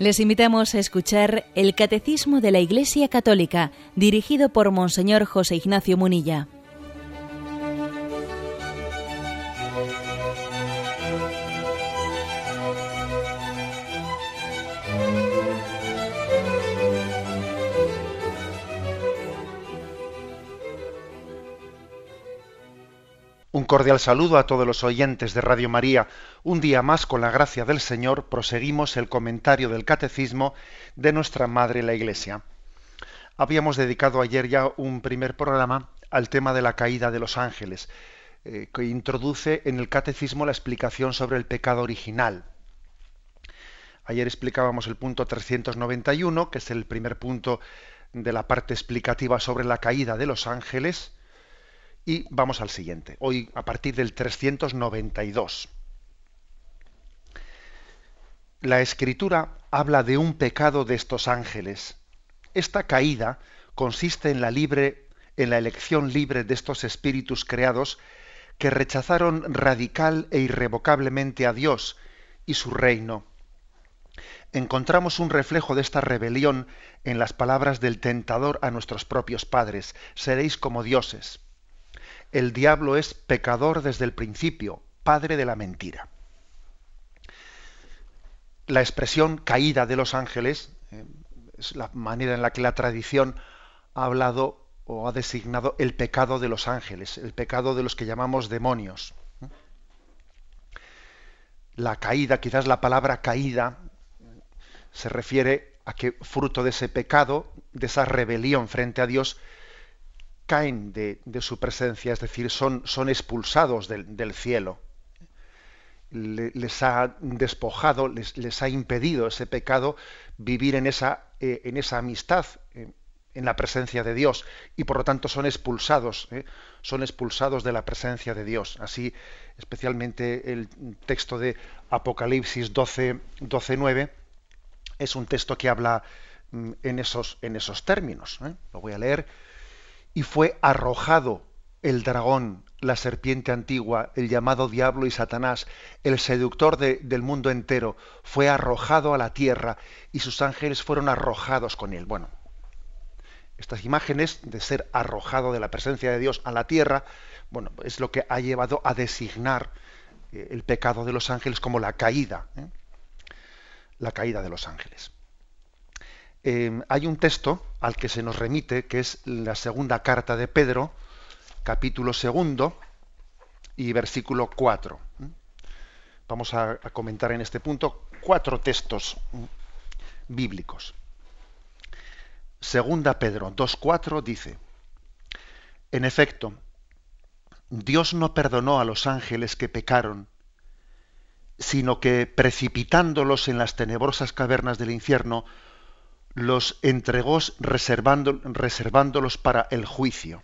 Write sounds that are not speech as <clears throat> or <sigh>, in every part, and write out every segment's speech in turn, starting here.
Les invitamos a escuchar el Catecismo de la Iglesia Católica, dirigido por Monseñor José Ignacio Munilla. Cordial saludo a todos los oyentes de Radio María. Un día más, con la gracia del Señor, proseguimos el comentario del Catecismo de nuestra Madre la Iglesia. Habíamos dedicado ayer ya un primer programa al tema de la caída de los ángeles, eh, que introduce en el Catecismo la explicación sobre el pecado original. Ayer explicábamos el punto 391, que es el primer punto de la parte explicativa sobre la caída de los ángeles y vamos al siguiente, hoy a partir del 392. La escritura habla de un pecado de estos ángeles. Esta caída consiste en la libre en la elección libre de estos espíritus creados que rechazaron radical e irrevocablemente a Dios y su reino. Encontramos un reflejo de esta rebelión en las palabras del tentador a nuestros propios padres, seréis como dioses el diablo es pecador desde el principio, padre de la mentira. La expresión caída de los ángeles eh, es la manera en la que la tradición ha hablado o ha designado el pecado de los ángeles, el pecado de los que llamamos demonios. La caída, quizás la palabra caída, se refiere a que fruto de ese pecado, de esa rebelión frente a Dios, caen de, su presencia, es decir, son, son expulsados del, cielo. les ha despojado, les, ha impedido ese pecado vivir en esa, eh, en esa amistad, en la presencia de Dios, y por lo tanto son expulsados, ¿eh? son expulsados de la presencia de Dios. Así, especialmente el texto de Apocalipsis 12, 12 9, es un texto que habla mm, en esos, en esos términos. ¿eh? Lo voy a leer y fue arrojado el dragón, la serpiente antigua, el llamado diablo y Satanás, el seductor del mundo entero, fue arrojado a la tierra y sus ángeles fueron arrojados con él. Bueno, estas imágenes de ser arrojado de la presencia de Dios a la tierra, bueno, es lo que ha llevado a designar eh, el pecado de los ángeles como la caída, ¿eh? la caída de los ángeles. Em, hay un texto al que se nos remite, que es la segunda carta de Pedro, capítulo segundo y versículo 4. Vamos a, comentar en este punto cuatro textos bíblicos. Segunda Pedro 2.4 dice, en efecto, Dios no perdonó a los ángeles que pecaron, sino que precipitándolos en las tenebrosas cavernas del infierno, los entregó reservándolos para el juicio.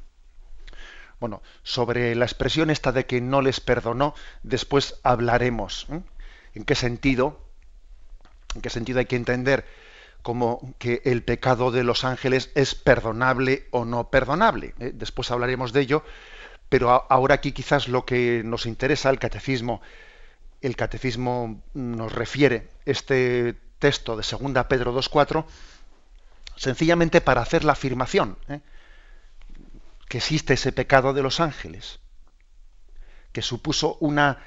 Bueno, sobre la expresión esta de que no les perdonó, después hablaremos. ¿En qué sentido? ¿En qué sentido hay que entender como que el pecado de los ángeles es perdonable o no perdonable? ¿Eh? Después hablaremos de ello, pero ahora aquí quizás lo que nos interesa el catecismo, el catecismo nos refiere este texto de 2 Pedro 2.4 sencillamente para hacer la afirmación ¿eh? que existe ese pecado de los ángeles, que supuso una,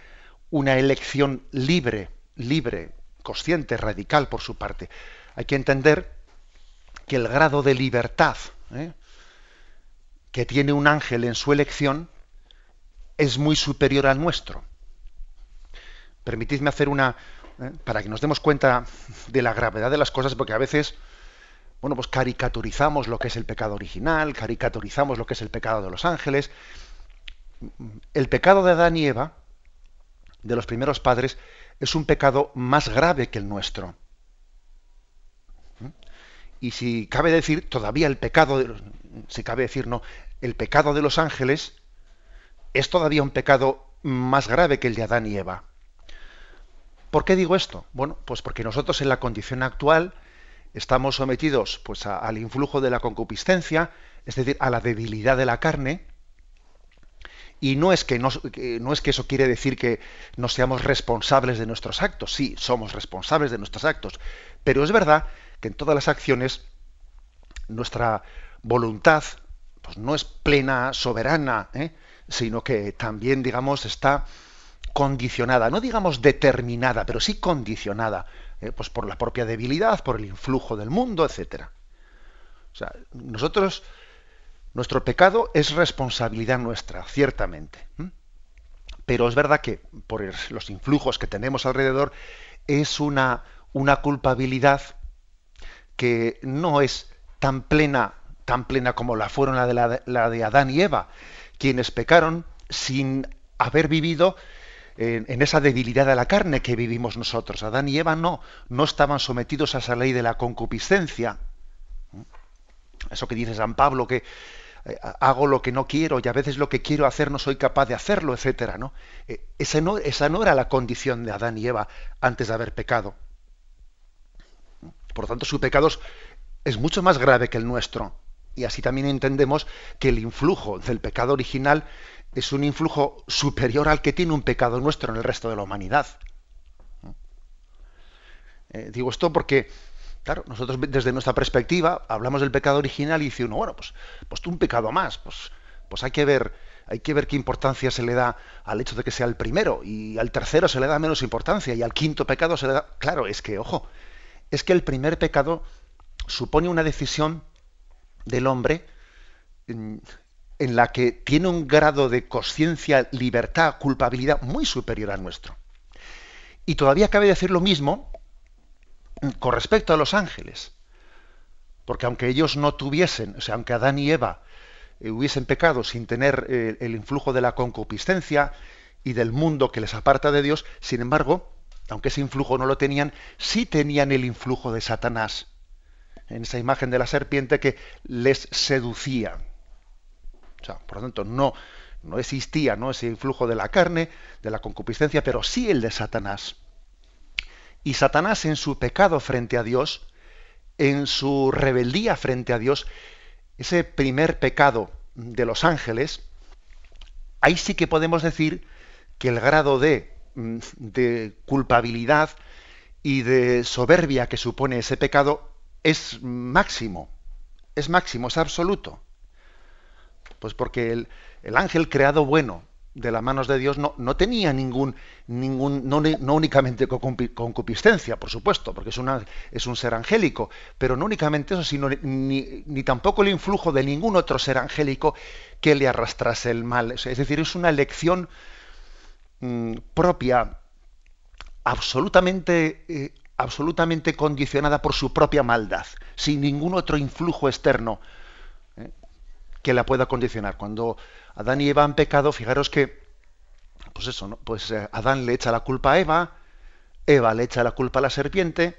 una elección libre, libre, consciente, radical por su parte. Hay que entender que el grado de libertad ¿eh? que tiene un ángel en su elección es muy superior al nuestro. Permitidme hacer una, ¿eh? para que nos demos cuenta de la gravedad de las cosas, porque a veces bueno, pues caricaturizamos lo que es el pecado original, caricaturizamos lo que es el pecado de los ángeles. El pecado de Adán y Eva, de los primeros padres, es un pecado más grave que el nuestro. Y si cabe decir, todavía el pecado, de, si cabe decir no, el pecado de los ángeles es todavía un pecado más grave que el de Adán y Eva. ¿Por qué digo esto? Bueno, pues porque nosotros en la condición actual, estamos sometidos pues, al influjo de la concupiscencia, es decir, a la debilidad de la carne, Y no es que, no, no es que eso quiere decir que no seamos responsables de nuestros actos. Sí, somos responsables de nuestros actos. Pero es verdad que en todas las acciones nuestra voluntad pues, no es plena, soberana, ¿eh? sino que también, digamos, está condicionada, no digamos determinada, pero sí condicionada, ¿eh? pues por la propia debilidad, por el influjo del mundo, etcétera. O sea, nosotros, nuestro pecado es responsabilidad nuestra, ciertamente. Pero es verdad que por los influjos que tenemos alrededor es una, una culpabilidad que no es tan plena, tan plena como la fueron la de, la de Adán y Eva, quienes pecaron sin haber vivido en, esa debilidad de la carne que vivimos nosotros. Adán y Eva no, no estaban sometidos a esa ley de la concupiscencia. Eso que dice San Pablo, que eh, hago lo que no quiero y a veces lo que quiero hacer no soy capaz de hacerlo, etcétera, ¿no? Eh, esa no, esa no era la condición de Adán y Eva antes de haber pecado. Por lo tanto, su pecado es mucho más grave que el nuestro. Y así también entendemos que el influjo del pecado original es un influjo superior al que tiene un pecado nuestro en el resto de la humanidad. Eh, digo esto porque, claro, nosotros desde nuestra perspectiva hablamos del pecado original y dice uno, bueno, pues, pues un pecado más, pues, pues hay que ver, hay que ver qué importancia se le da al hecho de que sea el primero, y al tercero se le da menos importancia, y al quinto pecado se le da. Claro, es que, ojo, es que el primer pecado supone una decisión del hombre en la que tiene un grado de conciencia, libertad, culpabilidad muy superior al nuestro. Y todavía cabe decir lo mismo con respecto a los ángeles. Porque aunque ellos no tuviesen, o sea, aunque Adán y Eva eh, hubiesen pecado sin tener eh, el influjo de la concupiscencia y del mundo que les aparta de Dios, sin embargo, aunque ese influjo no lo tenían, sí tenían el influjo de Satanás, en esa imagen de la serpiente que les seducía por lo tanto, no, no existía ¿no? ese influjo de la carne, de la concupiscencia, pero sí el de Satanás. Y Satanás en su pecado frente a Dios, en su rebeldía frente a Dios, ese primer pecado de los ángeles, ahí sí que podemos decir que el grado de, mm, de culpabilidad y de soberbia que supone ese pecado es máximo, es máximo, es absoluto. Pues porque el, ángel creado bueno de las manos de Dios no, no tenía ningún, ningún no, no, únicamente concupiscencia, por supuesto, porque es, es un ser angélico, pero no únicamente eso, sino ni, ni, tampoco el influjo de ningún otro ser angélico que le arrastrase el mal. Es decir, es una elección mm, propia, absolutamente, eh, absolutamente condicionada por su propia maldad, sin ningún otro influjo externo que la pueda condicionar. Cuando Adán y Eva han pecado, fijaros que, pues eso, ¿no? Pues eh, Adán le echa la culpa a Eva, Eva le echa la culpa a la serpiente,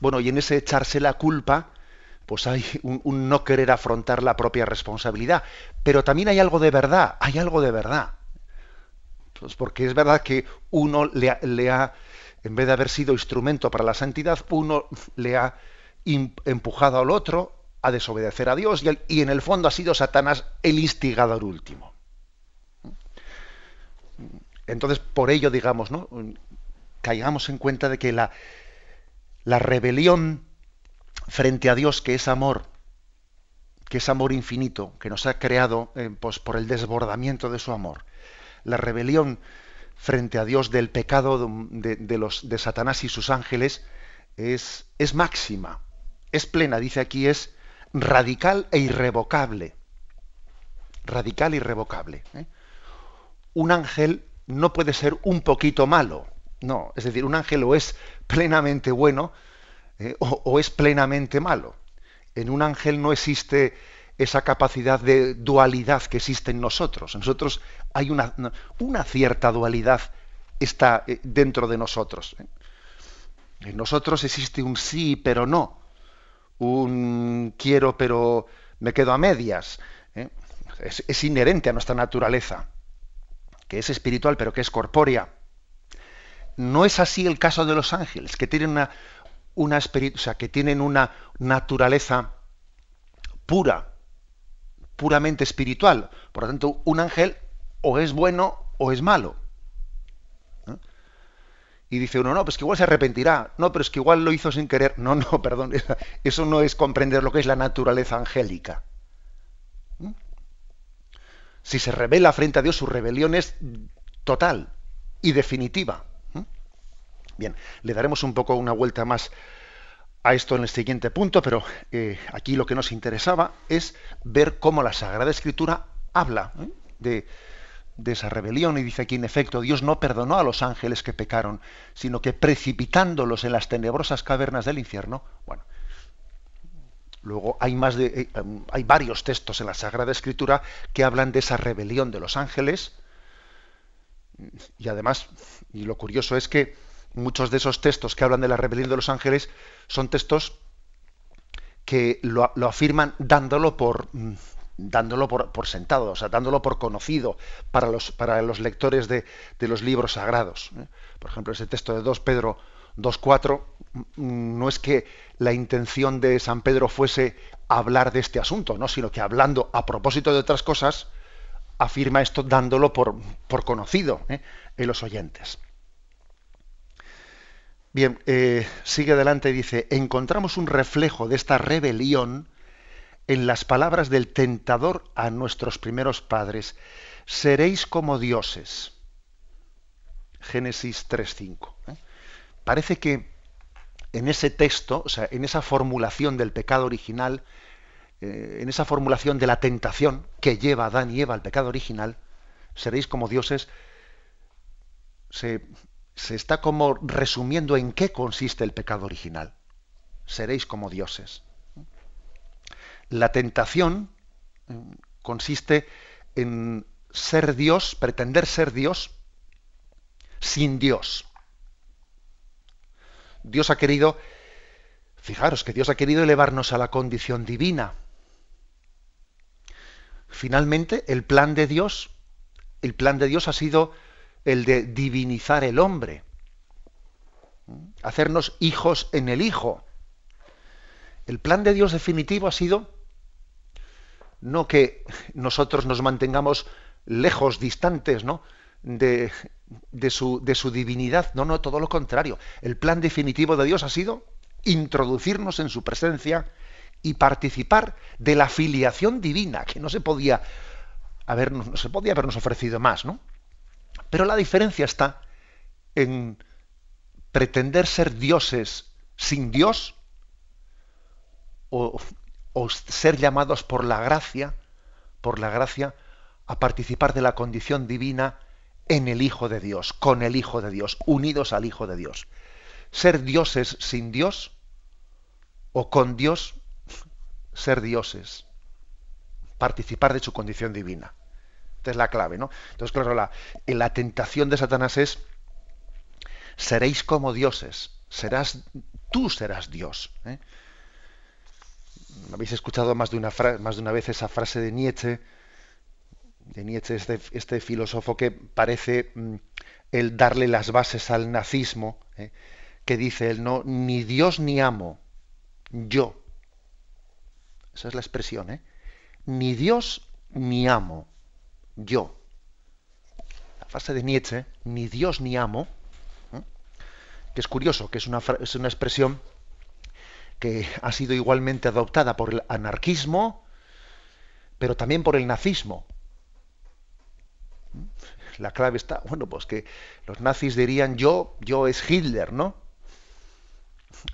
bueno, y en ese echarse la culpa, pues hay un, no querer afrontar la propia responsabilidad. Pero también hay algo de verdad, hay algo de verdad. Pues porque es verdad que uno le, le ha, en vez de haber sido instrumento para la santidad, uno le ha empujado al otro a desobedecer a Dios y, en el fondo ha sido Satanás el instigador último. Entonces, por ello, digamos, ¿no? caigamos en cuenta de que la, la rebelión frente a Dios, que es amor, que es amor infinito, que nos ha creado eh, pues, por el desbordamiento de su amor, la rebelión frente a Dios del pecado de, los, de Satanás y sus ángeles es, es máxima, es plena, dice aquí, es radical e irrevocable. Radical e irrevocable. ¿eh? Un ángel no puede ser un poquito malo. No, es decir, un ángel o es plenamente bueno ¿eh? o, es plenamente malo. En un ángel no existe esa capacidad de dualidad que existe en nosotros. En nosotros hay una, una cierta dualidad está eh, dentro de nosotros. En nosotros existe un sí pero no un quiero pero me quedo a medias. ¿eh? Es, inherente a nuestra naturaleza, que es espiritual pero que es corpórea. No es así el caso de los ángeles, que tienen una, una o sea, que tienen una naturaleza pura, puramente espiritual. Por lo tanto, un ángel o es bueno o es malo. Y dice uno, no, pues que igual se arrepentirá. No, pero es que igual lo hizo sin querer. No, no, <laughs> perdón. Eso no es comprender lo que es la naturaleza angélica. ¿Mm? Si se revela frente a Dios, su rebelión es total y definitiva. ¿Mm? Bien, le daremos un poco una vuelta más a esto en el siguiente punto, pero eh, aquí lo que nos interesaba es ver cómo la Sagrada Escritura habla ¿eh? de, de esa rebelión y dice aquí en efecto Dios no perdonó a los ángeles que pecaron, sino que precipitándolos en las tenebrosas cavernas del infierno, bueno, luego hay más de eh, em, hay varios textos en la Sagrada Escritura que hablan de esa rebelión de los ángeles. Y además y lo curioso es que muchos de esos textos que hablan de la rebelión de los ángeles son textos que lo, lo afirman dándolo por mm, dándolo por, sentado, o sea, dándolo por conocido para los, para los lectores de, los libros sagrados. ¿eh? Por ejemplo, ese texto de 2 Pedro 2.4 mm, no es que la intención de San Pedro fuese hablar de este asunto, ¿no? sino que hablando a propósito de otras cosas, afirma esto dándolo por, por conocido ¿eh? en los oyentes. Bien, eh, sigue adelante y dice, encontramos un reflejo de esta rebelión en las palabras del tentador a nuestros primeros padres, seréis como dioses. Génesis 3.5. ¿eh? Parece que en ese texto, o sea, en esa formulación del pecado original, eh, en esa formulación de la tentación que lleva a Adán y Eva al pecado original, seréis como dioses, se, se está como resumiendo en qué consiste el pecado original. Seréis como dioses. La tentación eh, consiste en ser Dios, pretender ser Dios sin Dios. Dios ha querido, fijaros que Dios ha querido elevarnos a la condición divina. Finalmente, el plan de Dios, el plan de Dios ha sido el de divinizar el hombre, hacernos hijos en el Hijo. El plan de Dios definitivo ha sido no que nosotros nos mantengamos lejos, distantes, ¿no? De, su, de su divinidad. No, no, todo lo contrario. El plan definitivo de Dios ha sido introducirnos en su presencia y participar de la filiación divina, que no se podía haber, no se podía habernos ofrecido más, ¿no? Pero la diferencia está en pretender ser dioses sin Dios o, o ser llamados por la gracia, por la gracia, a participar de la condición divina en el Hijo de Dios, con el Hijo de Dios, unidos al Hijo de Dios. Ser dioses sin Dios o con Dios, ser dioses, participar de su condición divina. Esta es la clave, ¿no? Entonces, claro, la, la tentación de Satanás es, seréis como dioses, serás, tú serás Dios. ¿eh? Habéis escuchado más de una, más de una vez esa frase de Nietzsche, de Nietzsche, este, este filósofo que parece mm, el darle las bases al nazismo, ¿eh? que dice él, no, ni Dios ni amo, yo. Esa es la expresión, ¿eh? Ni Dios ni amo, yo. La frase de Nietzsche, ni Dios ni amo, ¿eh? que es curioso, que es una, es una expresión que ha sido igualmente adoptada por el anarquismo, pero también por el nazismo. La clave está, bueno, pues que los nazis dirían yo, yo es Hitler, ¿no?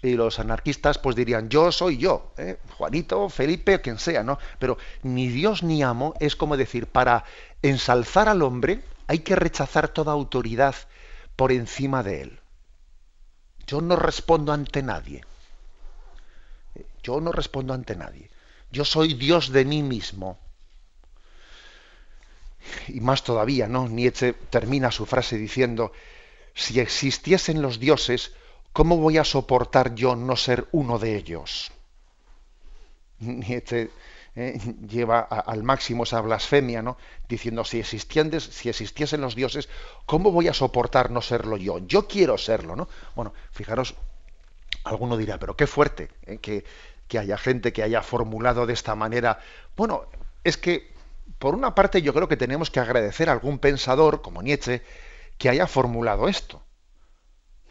Y los anarquistas pues dirían yo soy yo, ¿eh? Juanito, Felipe, quien sea, ¿no? Pero ni Dios ni amo es como decir, para ensalzar al hombre hay que rechazar toda autoridad por encima de él. Yo no respondo ante nadie. Yo no respondo ante nadie. Yo soy Dios de mí mismo. Y más todavía, ¿no? Nietzsche termina su frase diciendo, si existiesen los dioses, ¿cómo voy a soportar yo no ser uno de ellos? Nietzsche eh, lleva al máximo esa blasfemia, ¿no? Diciendo, si, si existiesen los dioses, ¿cómo voy a soportar no serlo yo? Yo quiero serlo, ¿no? Bueno, fijaros, alguno dirá, pero qué fuerte, ¿eh? que que haya gente que haya formulado de esta manera. Bueno, es que por una parte yo creo que tenemos que agradecer a algún pensador como Nietzsche que haya formulado esto.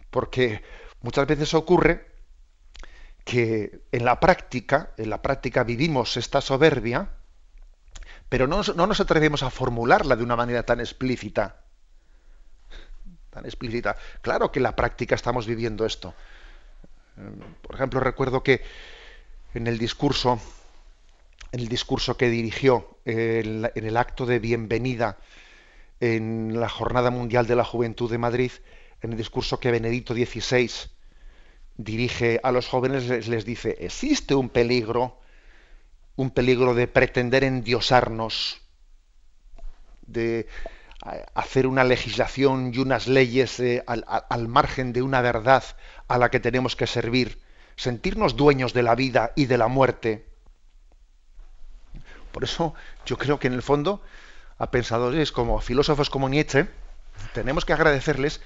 Porque muchas veces ocurre que en la práctica, en la práctica vivimos esta soberbia, pero no, no nos atrevemos a formularla de una manera tan explícita. Tan explícita. Claro que en la práctica estamos viviendo esto. Por ejemplo, recuerdo que en el discurso, en el discurso que dirigió en, el acto de bienvenida en la Jornada Mundial de la Juventud de Madrid, en el discurso que Benedicto XVI dirige a los jóvenes, les, dice, existe un peligro, un peligro de pretender endiosarnos, de hacer una legislación y unas leyes eh, al, margen de una verdad a la que tenemos que servir, sentirnos dueños de la vida y de la muerte. Por eso yo creo que en el fondo a pensadores como filósofos como Nietzsche tenemos que agradecerles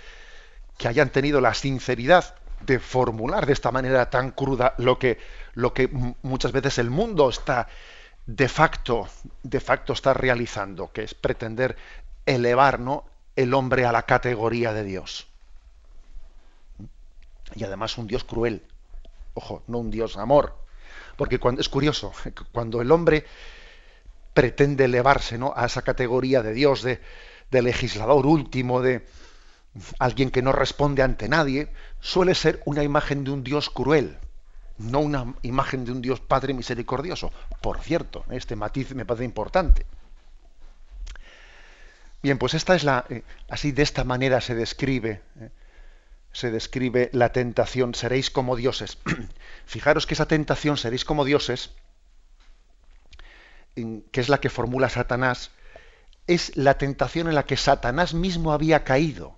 que hayan tenido la sinceridad de formular de esta manera tan cruda lo que, lo que muchas veces el mundo está de facto, de facto está realizando, que es pretender elevar ¿no? el hombre a la categoría de Dios. Y además un Dios cruel. Ojo, no un Dios amor. Porque cuando, es curioso, <laughs> cuando el hombre pretende elevarse a esa categoría de Dios, de, de legislador último, de alguien que no responde ante nadie, suele ser una imagen de un Dios cruel, no una imagen de un Dios Padre misericordioso. Por cierto, este matiz me parece importante. Bien, pues esta es la, eh, así de esta manera se describe, eh, se describe la tentación, seréis como dioses. <clears throat> Fijaros que esa tentación, seréis como dioses, que es la que formula Satanás, es la tentación en la que Satanás mismo había caído.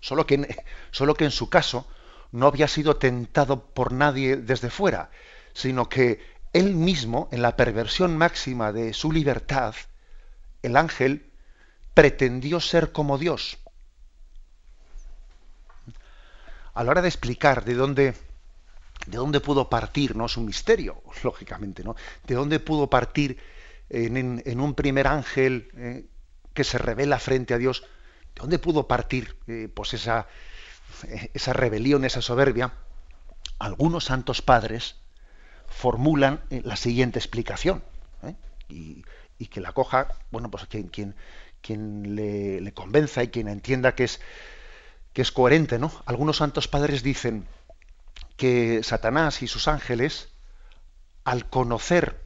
Solo que, <laughs> solo que en su caso no había sido tentado por nadie desde fuera, sino que él mismo, en la perversión máxima de su libertad, el ángel pretendió ser como Dios. A la hora de explicar de dónde, de dónde pudo partir, no es un misterio, <laughs> lógicamente, ¿no? De dónde pudo partir en, un primer ángel eh, que se revela frente a Dios, de dónde pudo partir eh, pues esa, esa rebelión, esa soberbia. Algunos santos padres formulan eh, la siguiente explicación. Y, y que la coja, bueno, pues quien, quien, quien le, convenza y quien entienda que es, que es coherente, ¿no? Algunos santos padres dicen que Satanás y sus ángeles, al conocer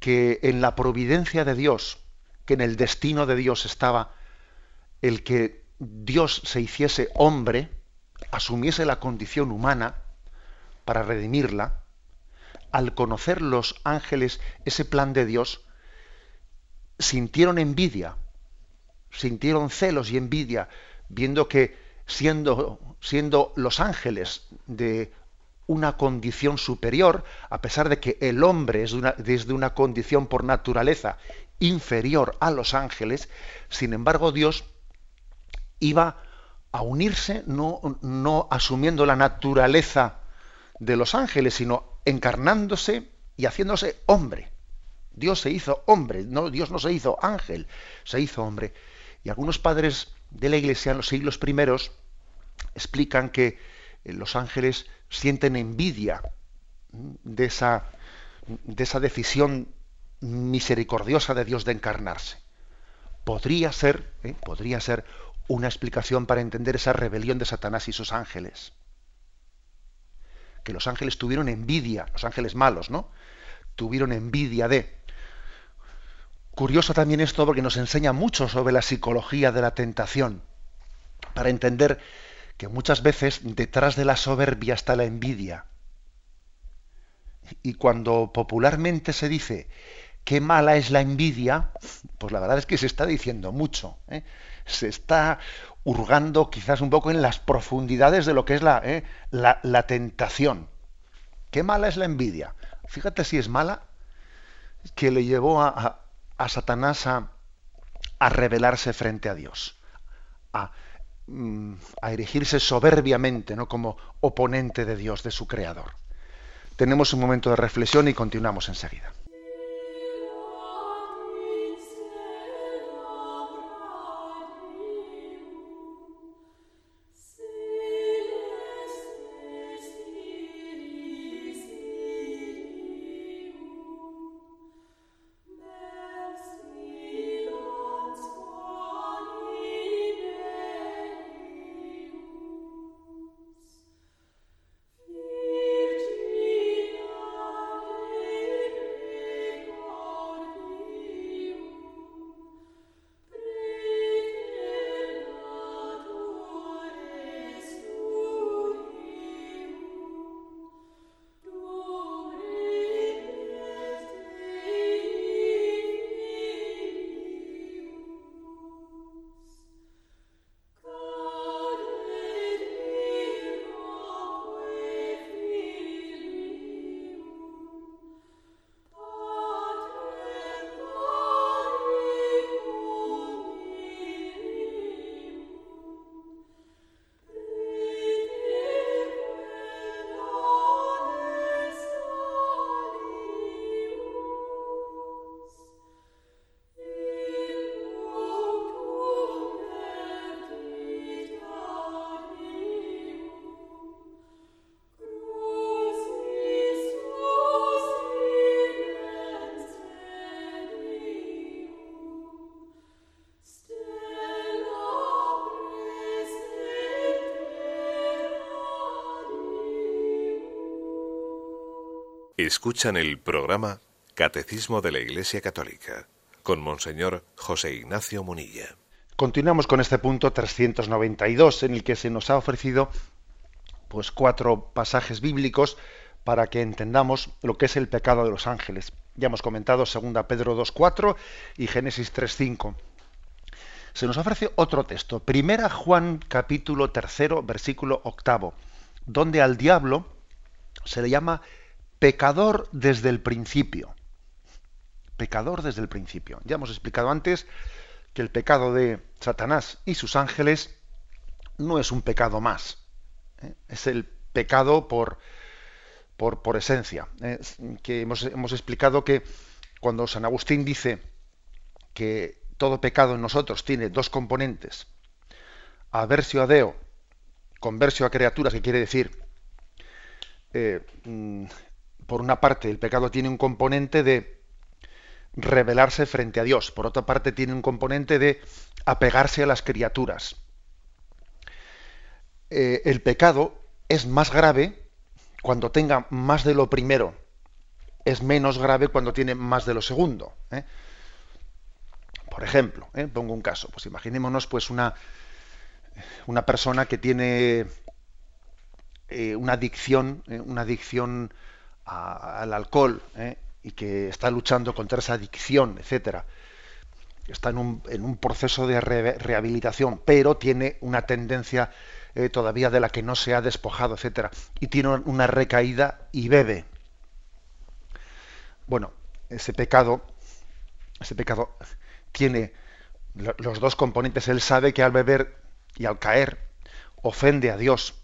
que en la providencia de Dios, que en el destino de Dios estaba el que Dios se hiciese hombre, asumiese la condición humana para redimirla, al conocer los ángeles ese plan de Dios, sintieron envidia, sintieron celos y envidia, viendo que siendo, siendo los ángeles de una condición superior, a pesar de que el hombre es desde una condición por naturaleza inferior a los ángeles, sin embargo Dios iba a unirse no, no asumiendo la naturaleza de los ángeles, sino encarnándose y haciéndose hombre. Dios se hizo hombre, no, Dios no se hizo ángel, se hizo hombre. Y algunos padres de la Iglesia en los siglos primeros explican que eh, los ángeles sienten envidia de esa, de esa decisión misericordiosa de Dios de encarnarse. Podría ser, ¿eh? podría ser una explicación para entender esa rebelión de Satanás y sus ángeles. Que los ángeles tuvieron envidia, los ángeles malos, ¿no? Tuvieron envidia de. Curioso también esto porque nos enseña mucho sobre la psicología de la tentación, para entender que muchas veces detrás de la soberbia está la envidia. Y cuando popularmente se dice qué mala es la envidia, pues la verdad es que se está diciendo mucho. ¿eh? Se está hurgando quizás un poco en las profundidades de lo que es la, ¿eh? la tentación. ¿Qué mala es la envidia? Fíjate si es mala que le llevó a Satanás a, rebelarse frente a Dios, a, mm, a, erigirse soberbiamente ¿no? como oponente de Dios, de su creador. Tenemos un momento de reflexión y continuamos enseguida. Escuchan el programa Catecismo de la Iglesia Católica con Monseñor José Ignacio Munilla. Continuamos con este punto 392 en el que se nos ha ofrecido pues cuatro pasajes bíblicos para que entendamos lo que es el pecado de los ángeles. Ya hemos comentado 2 Pedro 2.4 y Génesis 3.5. Se nos ofrece otro texto, Primera Juan capítulo 3, versículo octavo, donde al diablo se le llama pecador desde el principio. Pecador desde el principio. Ya hemos explicado antes que el pecado de Satanás y sus ángeles no es un pecado más. ¿eh? Es el pecado por, por, por esencia. ¿eh? Que hemos, hemos explicado que cuando San Agustín dice que todo pecado en nosotros tiene dos componentes, aversio a Deo, conversio a criaturas, que quiere decir eh, mm, por una parte, el pecado tiene un componente de rebelarse frente a Dios, por otra parte tiene un componente de apegarse a las criaturas. Eh, el pecado es más grave cuando tenga más de lo primero, es menos grave cuando tiene más de lo segundo. ¿eh? Por ejemplo, ¿eh? pongo un caso, pues imaginémonos pues una, una persona que tiene una adicción, una adicción al alcohol ¿eh? y que está luchando contra esa adicción, etcétera, está en un, en un proceso de rehabilitación, pero tiene una tendencia eh, todavía de la que no se ha despojado, etcétera, y tiene una recaída y bebe. Bueno, ese pecado, ese pecado tiene los dos componentes. Él sabe que al beber y al caer ofende a Dios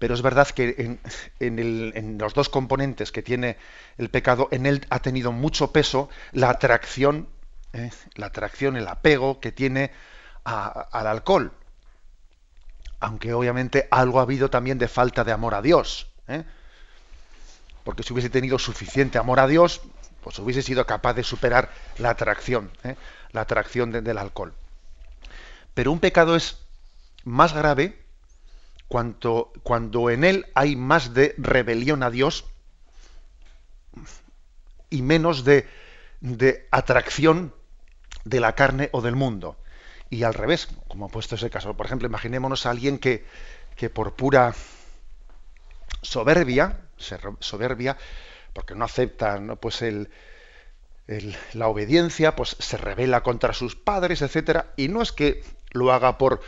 pero es verdad que en, los dos componentes que tiene el pecado, en él ha tenido mucho peso la atracción, ¿eh? la atracción, el apego que tiene al alcohol. Aunque obviamente algo ha habido también de falta de amor a Dios. ¿eh? Porque si hubiese tenido suficiente amor a Dios, pues hubiese sido capaz de superar la atracción, ¿eh? la atracción del alcohol. Pero un pecado es más grave cuando, en él hay más de rebelión a Dios y menos de, de atracción de la carne o del mundo. Y al revés, como ha puesto ese caso. Por ejemplo, imaginémonos a alguien que, que por pura soberbia, soberbia, porque no acepta ¿no? Pues el, la obediencia, pues se revela contra sus padres, etcétera, y no es que lo haga por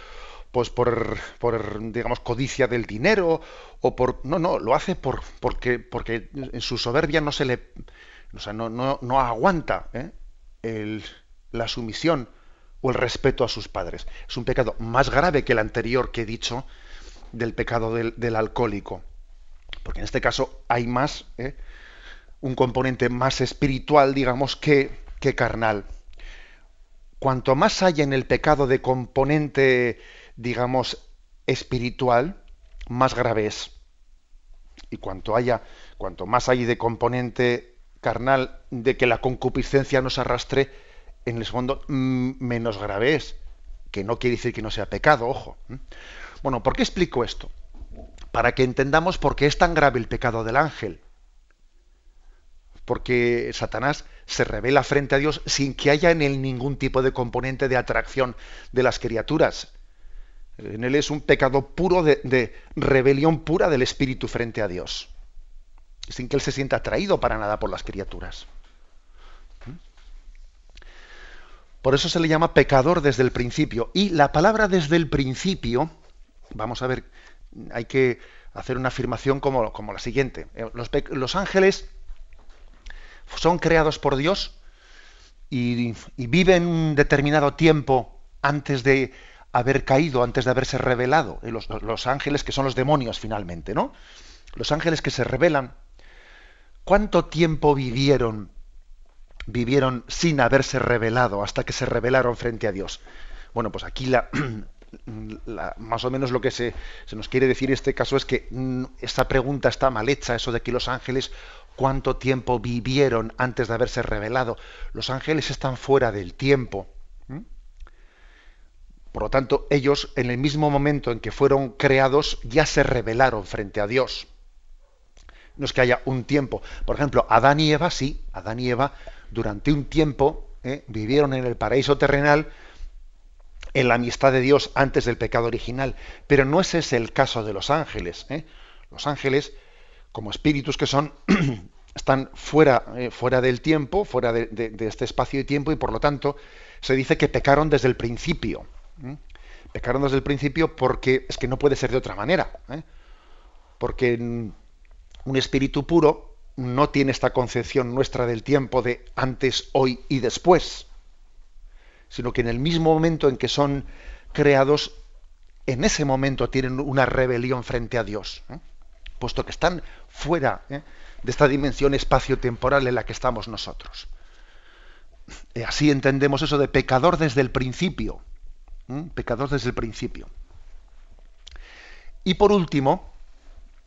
pues por, por, digamos codicia del dinero o por no no lo hace por porque porque en su soberbia no se le o sea, no, no, no aguanta ¿eh? el, la sumisión o el respeto a sus padres es un pecado más grave que el anterior que he dicho del pecado del, del alcohólico porque en este caso hay más ¿eh? un componente más espiritual digamos que, que carnal cuanto más haya en el pecado de componente digamos, espiritual, más grave es. Y cuanto haya, cuanto más hay de componente carnal de que la concupiscencia nos arrastre, en el fondo mm, menos grave es. Que no quiere decir que no sea pecado, ojo. Bueno, ¿por qué explico esto? Para que entendamos por qué es tan grave el pecado del ángel. Porque Satanás se revela frente a Dios sin que haya en él ningún tipo de componente de atracción de las criaturas en él es un pecado puro de, rebelión pura del espíritu frente a Dios, sin que él se sienta atraído para nada por las criaturas. ¿Mm? Por eso se le llama pecador desde el principio. Y la palabra desde el principio, vamos a ver, hay que hacer una afirmación como, la siguiente. Eh, los, ángeles son creados por Dios y viven un determinado tiempo antes de haber caído, antes de haberse revelado. Eh, los, ángeles que son los demonios finalmente, ¿no? Los ángeles que se revelan. ¿Cuánto tiempo vivieron, vivieron sin haberse revelado hasta que se revelaron frente a Dios? Bueno, pues aquí <clears throat> la, más o menos lo que se, se, nos quiere decir en este caso es que mm, esta pregunta está mal hecha, eso de que los ángeles cuánto tiempo vivieron antes de haberse revelado. Los ángeles están fuera del tiempo. Por lo tanto, ellos en el mismo momento en que fueron creados ya se rebelaron frente a Dios. no es que haya un tiempo. Por ejemplo, Adán y Eva, sí, Adán y Eva durante un tiempo ¿eh? vivieron en el paraíso terrenal en la amistad de Dios antes del pecado original. Pero no ese es el caso de los ángeles. ¿eh? Los ángeles, como espíritus que son, <clears throat> están fuera, eh, fuera del tiempo, fuera de, este espacio y tiempo, y por lo tanto se dice que pecaron desde el principio. Pecaron desde el principio porque es que no puede ser de otra manera. Porque un espíritu puro no tiene esta concepción nuestra del tiempo de antes, hoy y después sino que en el mismo momento en que son creados, en ese momento tienen una rebelión frente a Dios, ¿eh? puesto que están fuera ¿eh? de esta dimensión espacio-temporal en la que estamos nosotros. Así entendemos eso de pecador desde el principio, ¿eh? pecador desde el principio. Y por último,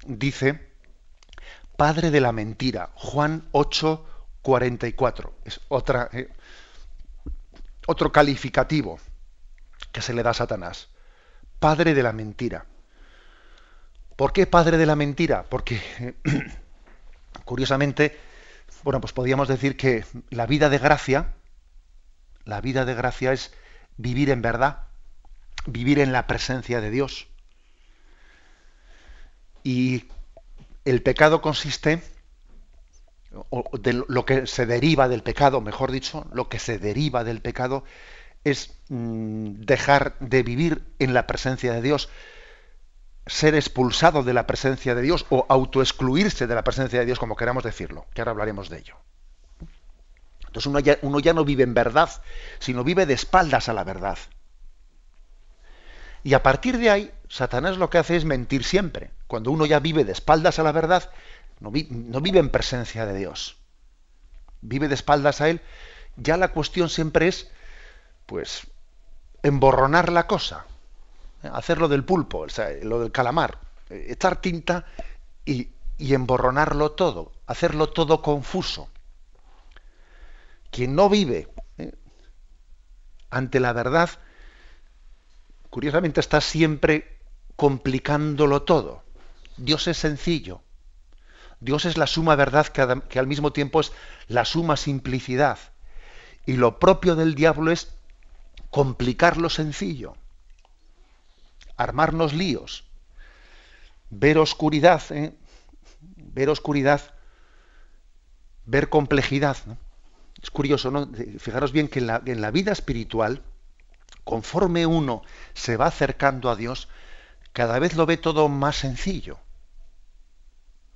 dice, padre de la mentira, Juan 8, 44. Es otra, otro calificativo que se le da a Satanás. Padre de la mentira. ¿Por qué padre de la mentira? Porque, <clears throat> curiosamente, bueno, pues podríamos decir que la vida de gracia, la vida de gracia es vivir en verdad, vivir en la presencia de Dios. Y el pecado consiste o de lo que se deriva del pecado, mejor dicho, lo que se deriva del pecado es mm, dejar de vivir en la presencia de Dios, ser expulsado de la presencia de Dios o autoexcluirse de la presencia de Dios, como queramos decirlo, que ahora hablaremos de ello. Entonces uno ya, uno ya no vive en verdad, sino vive de espaldas a la verdad. Y a partir de ahí, Satanás lo que hace es mentir siempre. Cuando uno ya vive de espaldas a la verdad, no, vive en presencia de Dios, vive de espaldas a Él, ya la cuestión siempre es, pues, emborronar la cosa, ¿eh? hacerlo del pulpo, lo del calamar, eh, echar tinta y, emborronarlo todo, hacerlo todo confuso. Quien no vive ¿eh? ante la verdad, curiosamente está siempre complicándolo todo. Dios es sencillo. Dios es la suma verdad que, al mismo tiempo es la suma simplicidad. Y lo propio del diablo es complicar lo sencillo, armarnos líos, ver oscuridad, ¿eh? ver oscuridad, ver complejidad. Es curioso, ¿no? Fijaros bien que en la, en la vida espiritual, conforme uno se va acercando a Dios, cada vez lo ve todo más sencillo.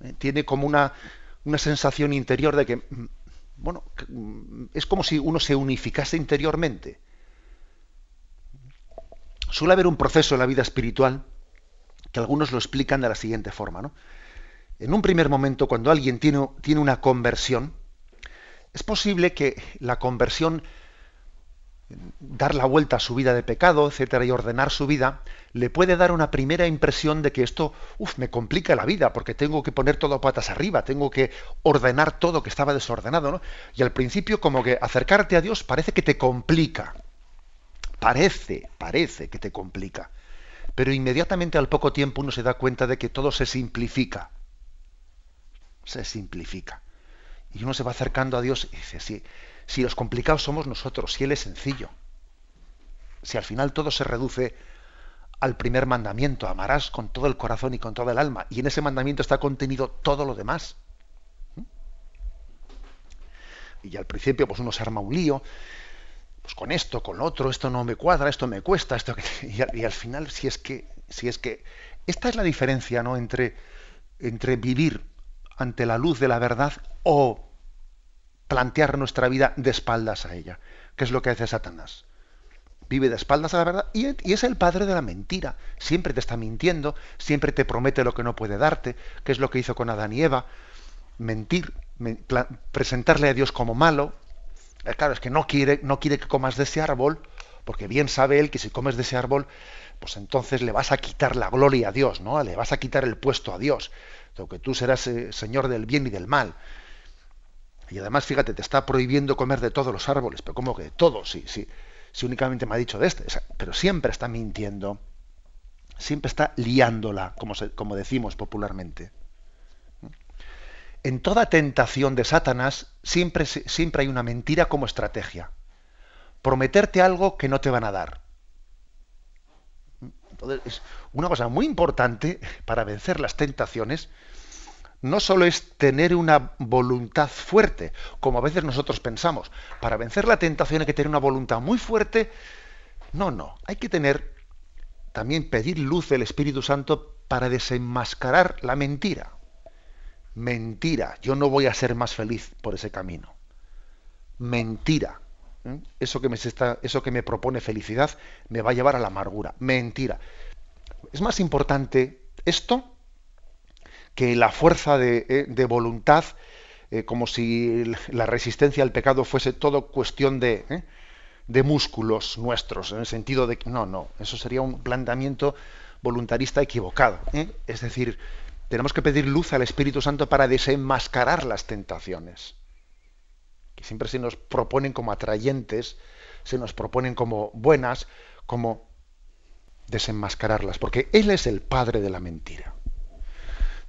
Eh, tiene como una, una sensación interior de que, mm, bueno, mm, es como si uno se unificase interiormente. Suele haber un proceso en la vida espiritual que algunos lo explican de la siguiente forma. ¿no? En un primer momento, cuando alguien tiene, tiene una conversión, es posible que la conversión dar la vuelta a su vida de pecado, etcétera, y ordenar su vida, le puede dar una primera impresión de que esto, uf, me complica la vida, porque tengo que poner todo patas arriba, tengo que ordenar todo que estaba desordenado, ¿no? Y al principio, como que acercarte a Dios parece que te complica. Parece, parece que te complica. Pero inmediatamente al poco tiempo uno se da cuenta de que todo se simplifica. Se simplifica. Y uno se va acercando a Dios y dice, sí, si los complicados somos nosotros, si Él es sencillo. Si al final todo se reduce al primer mandamiento, amarás con todo el corazón y con toda el alma, y en ese mandamiento está contenido todo lo demás. Y al principio pues uno se arma un lío, pues con esto, con lo otro, esto no me cuadra, esto me cuesta, esto <laughs> y, al final si es que si es que esta es la diferencia, ¿no? entre entre vivir ante la luz de la verdad o plantear nuestra vida de espaldas a ella, que es lo que hace Satanás. Vive de espaldas a la verdad y, es el padre de la mentira. Siempre te está mintiendo, siempre te promete lo que no puede darte, que es lo que hizo con Adán y Eva. Mentir, presentarle a Dios como malo. Eh, claro, es que no quiere, no quiere que comas de ese árbol, porque bien sabe él que si comes de ese árbol, pues entonces le vas a quitar la gloria a Dios, ¿no? Le vas a quitar el puesto a Dios. que tú serás eh, señor del bien y del mal. Y además, fíjate, te está prohibiendo comer de todos los árboles, pero ¿cómo que de todos? Si, si, si únicamente me ha dicho de este. pero siempre está mintiendo, siempre está liándola, como, como decimos popularmente. En toda tentación de Satanás siempre, siempre hay una mentira como estrategia. Prometerte algo que no te van a dar. Entonces, es una cosa muy importante para vencer las tentaciones no solo es tener una voluntad fuerte, como a veces nosotros pensamos. Para vencer la tentación hay que tener una voluntad muy fuerte. No, no. Hay que tener también pedir luz del Espíritu Santo para desenmascarar la mentira. Mentira. Yo no voy a ser más feliz por ese camino. Mentira. ¿eh? Eso que, me está, eso que me propone felicidad me va a llevar a la amargura. Mentira. Es más importante esto que la fuerza de, eh, voluntad, eh, como si la resistencia al pecado fuese todo cuestión de, eh, de músculos nuestros, en el sentido de que no, no, eso sería un planteamiento voluntarista equivocado. Es decir, tenemos que pedir luz al Espíritu Santo para desenmascarar las tentaciones, que siempre se nos proponen como atrayentes, se nos proponen como buenas, como desenmascararlas, porque Él es el padre de la mentira.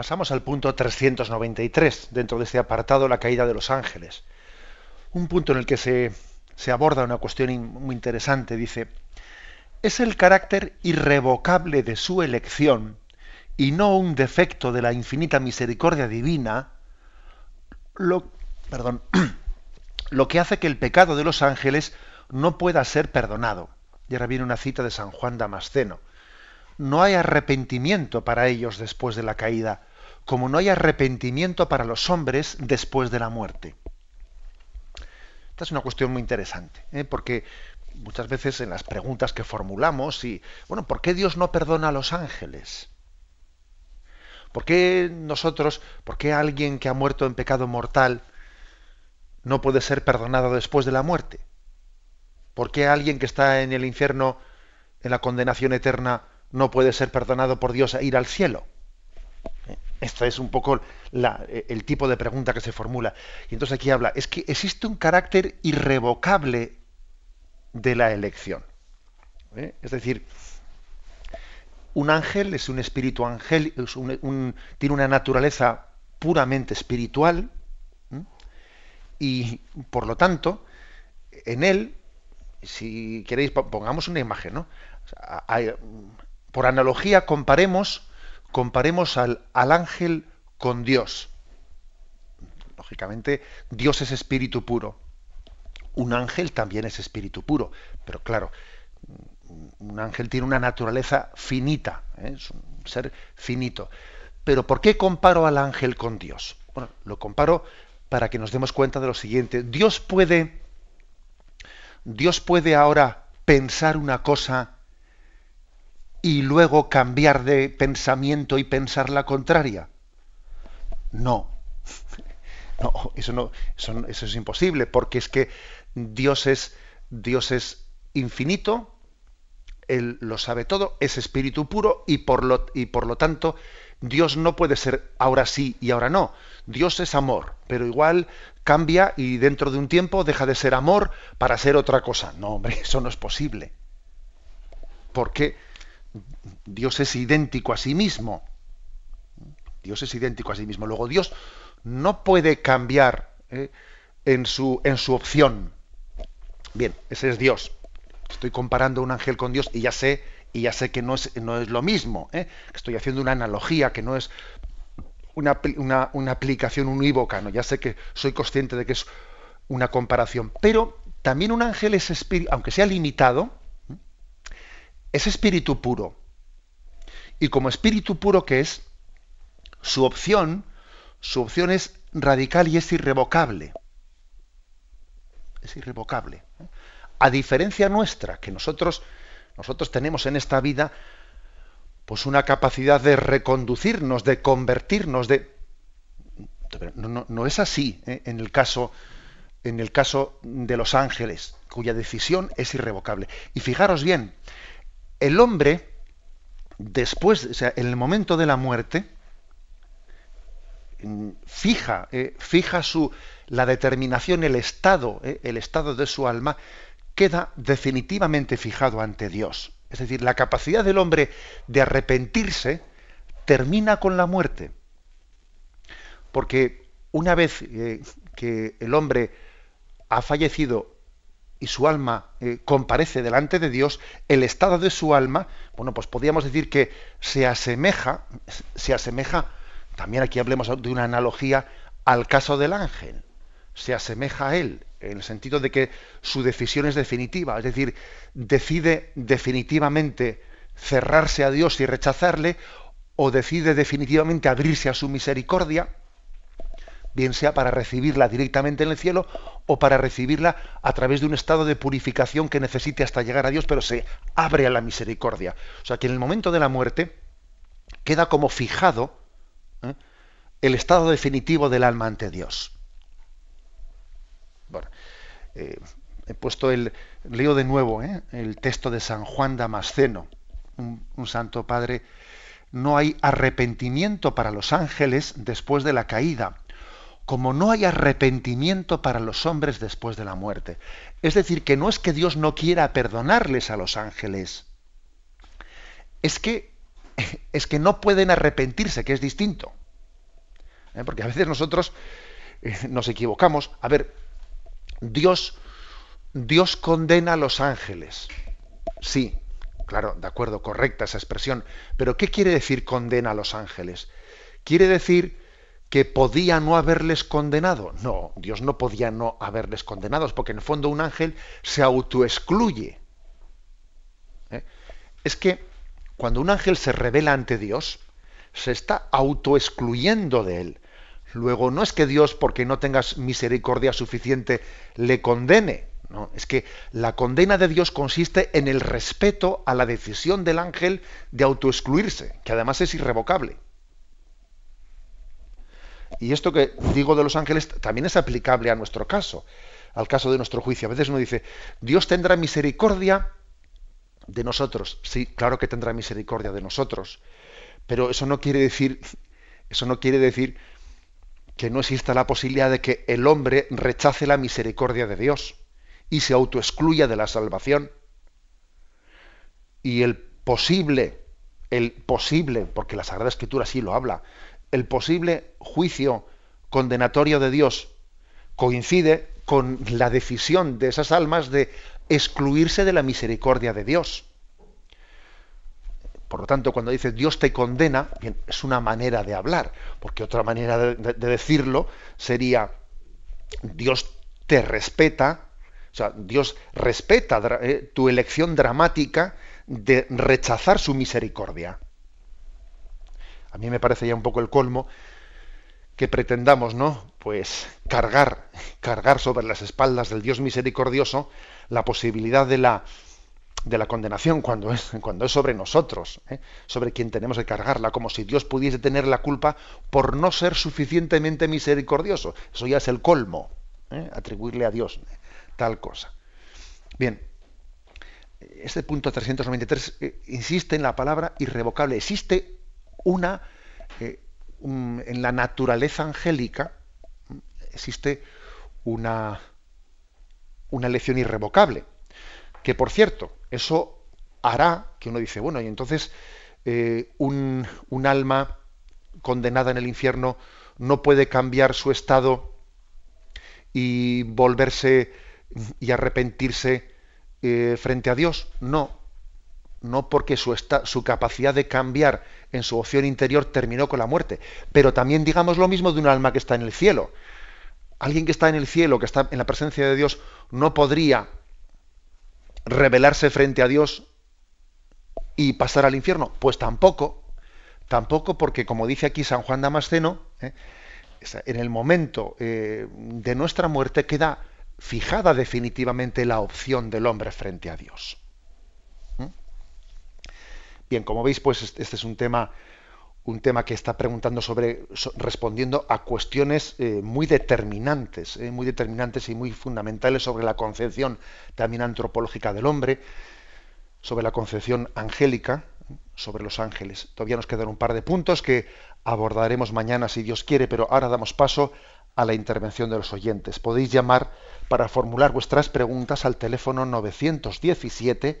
Pasamos al punto 393, dentro de este apartado, la caída de los ángeles. Un punto en el que se, aborda una cuestión muy interesante. Dice, es el carácter irrevocable de su elección y no un defecto de la infinita misericordia divina, lo, <clears throat> lo que hace que el pecado de los ángeles no pueda ser perdonado. Y ahora viene una cita de San Juan Damasceno. No hay arrepentimiento para ellos después de la caída, como no hay arrepentimiento para los hombres después de la muerte. Esta es una cuestión muy interesante, ¿eh? porque muchas veces en las preguntas que formulamos, y, bueno, ¿por qué Dios no perdona a los ángeles? ¿Por qué nosotros, por qué alguien que ha muerto en pecado mortal no puede ser perdonado después de la muerte? ¿Por qué alguien que está en el infierno, en la condenación eterna, no puede ser perdonado por Dios e ir al cielo? Esto es un poco el tipo de pregunta que se formula. Y entonces aquí habla, es que existe un carácter irrevocable de la elección. ¿eh? Es decir, un ángel es un espíritu ángel, tiene una naturaleza puramente espiritual y por lo tanto, en él, si queréis, pongamos una imagen, ¿no? por analogía, comparemos comparemos al, al ángel con Dios. Lógicamente, Dios es espíritu puro. Un ángel también es espíritu puro, pero claro, un ángel tiene una naturaleza finita, ¿eh? es un ser finito. Pero ¿por qué comparo al ángel con Dios? Bueno, lo comparo para que nos demos cuenta de lo siguiente. Dios puede, Dios puede ahora pensar una cosa y luego cambiar de pensamiento y pensar la contraria? No. <laughs> No, eso no, eso, es imposible, porque es que Dios es, Dios es infinito, Él lo sabe todo, es espíritu puro y por lo, y por lo tanto Dios no puede ser ahora sí y ahora no. Dios es amor, pero igual cambia y dentro de un tiempo deja de ser amor para ser otra cosa. No, hombre, <laughs> eso no es posible. Porque Dios es idéntico a sí mismo. Dios es idéntico a sí mismo. Luego Dios no puede cambiar ¿eh? en, su, en su opción. Bien, ese es Dios. Estoy comparando un ángel con Dios y ya sé, y ya sé que no es, no es lo mismo. ¿eh? Estoy haciendo una analogía que no es una, una, aplicación unívoca. ¿no? Ya sé que soy consciente de que es una comparación. Pero también un ángel es espíritu, aunque sea limitado, es espíritu puro. Y como espíritu puro que es, su opción, su opción es radical y es irrevocable. Es irrevocable. ¿eh? A diferencia nuestra, que nosotros, nosotros tenemos en esta vida pues una capacidad de reconducirnos, de convertirnos, de. No, es así ¿eh? en, el caso, en el caso de los ángeles, cuya decisión es irrevocable. Y fijaros bien, el hombre, después, o sea, en el momento de la muerte, fija, eh, fija su, la determinación, el estado, eh, el estado de su alma, queda definitivamente fijado ante Dios. Es decir, la capacidad del hombre de arrepentirse termina con la muerte. Porque una vez eh, que el hombre ha fallecido y su alma comparece delante de Dios, el estado de su alma, bueno, pues podríamos decir que se asemeja, se asemeja también aquí hablemos de una analogía al caso del ángel. Se asemeja a él, en el sentido de que su decisión es definitiva, es decir, decide definitivamente cerrarse a Dios y rechazarle, o decide definitivamente abrirse a su misericordia, bien sea para recibirla directamente en el cielo o para recibirla a través de un estado de purificación que necesite hasta llegar a Dios, pero se abre a la misericordia. O sea que en el momento de la muerte queda como fijado ¿eh? el estado definitivo del alma ante Dios. Bueno, eh, he puesto el, leo de nuevo ¿eh? el texto de San Juan Damasceno, un, un santo padre. No hay arrepentimiento para los ángeles después de la caída, como no hay arrepentimiento para los hombres después de la muerte. Es decir, que no es que Dios no quiera perdonarles a los ángeles, es que <laughs> es que no pueden arrepentirse, que es distinto. ¿Eh? Porque a veces nosotros eh, nos equivocamos. A ver, Dios, Dios condena a los ángeles. Sí, claro, de acuerdo, correcta esa expresión. Pero ¿qué quiere decir condena a los ángeles? ¿Quiere decir que podía no haberles condenado? No, Dios no podía no haberles condenado, porque en el fondo un ángel se autoexcluye. ¿Eh? Es que cuando un ángel se revela ante Dios, se está autoexcluyendo de él. Luego, no es que Dios, porque no tengas misericordia suficiente, le condene. No, es que la condena de Dios consiste en el respeto a la decisión del ángel de autoexcluirse, que además es irrevocable. Y esto que digo de los ángeles también es aplicable a nuestro caso, al caso de nuestro juicio. A veces uno dice, Dios tendrá misericordia de nosotros. Sí, claro que tendrá misericordia de nosotros. Pero eso no quiere decir, eso no quiere decir que no exista la posibilidad de que el hombre rechace la misericordia de Dios y se autoexcluya de la salvación. Y el posible, el posible, porque la Sagrada Escritura sí lo habla, el posible juicio condenatorio de Dios coincide con la decisión de esas almas de excluirse de la misericordia de Dios. Por lo tanto, cuando dice Dios te condena, es una manera de hablar, porque otra manera de, decirlo sería Dios te respeta, o sea, Dios respeta eh, tu elección dramática de rechazar su misericordia. A mí me parece ya un poco el colmo que pretendamos, ¿no? Pues cargar, cargar sobre las espaldas del Dios misericordioso la posibilidad de la, de la condenación cuando es, cuando es sobre nosotros, ¿eh? sobre quien tenemos que cargarla, como si Dios pudiese tener la culpa por no ser suficientemente misericordioso. Eso ya es el colmo, ¿eh? atribuirle a Dios tal cosa. Bien, este punto 393 eh, insiste en la palabra irrevocable. Existe una, eh, en la naturaleza angélica, existe una, una elección irrevocable. Que por cierto, eso hará que uno dice, bueno, y entonces eh, un, un, alma condenada en el infierno no puede cambiar su estado y volverse y arrepentirse eh, frente a Dios. No, no porque su, su capacidad de cambiar en su opción interior terminó con la muerte. Pero también digamos lo mismo de un alma que está en el cielo. Alguien que está en el cielo, que está en la presencia de Dios, no podría rebelarse frente a Dios y pasar al infierno? Pues tampoco, tampoco porque como dice aquí San Juan Damasceno, ¿eh? en el momento eh, de nuestra muerte queda fijada definitivamente la opción del hombre frente a Dios. Bien, como veis, pues este es un tema, un tema que está preguntando sobre, respondiendo a cuestiones eh, muy determinantes, muy determinantes y muy fundamentales sobre la concepción también antropológica del hombre, sobre la concepción angélica, sobre los ángeles. Todavía nos quedan un par de puntos que abordaremos mañana si Dios quiere, pero ahora damos paso a la intervención de los oyentes. Podéis llamar para formular vuestras preguntas al teléfono 917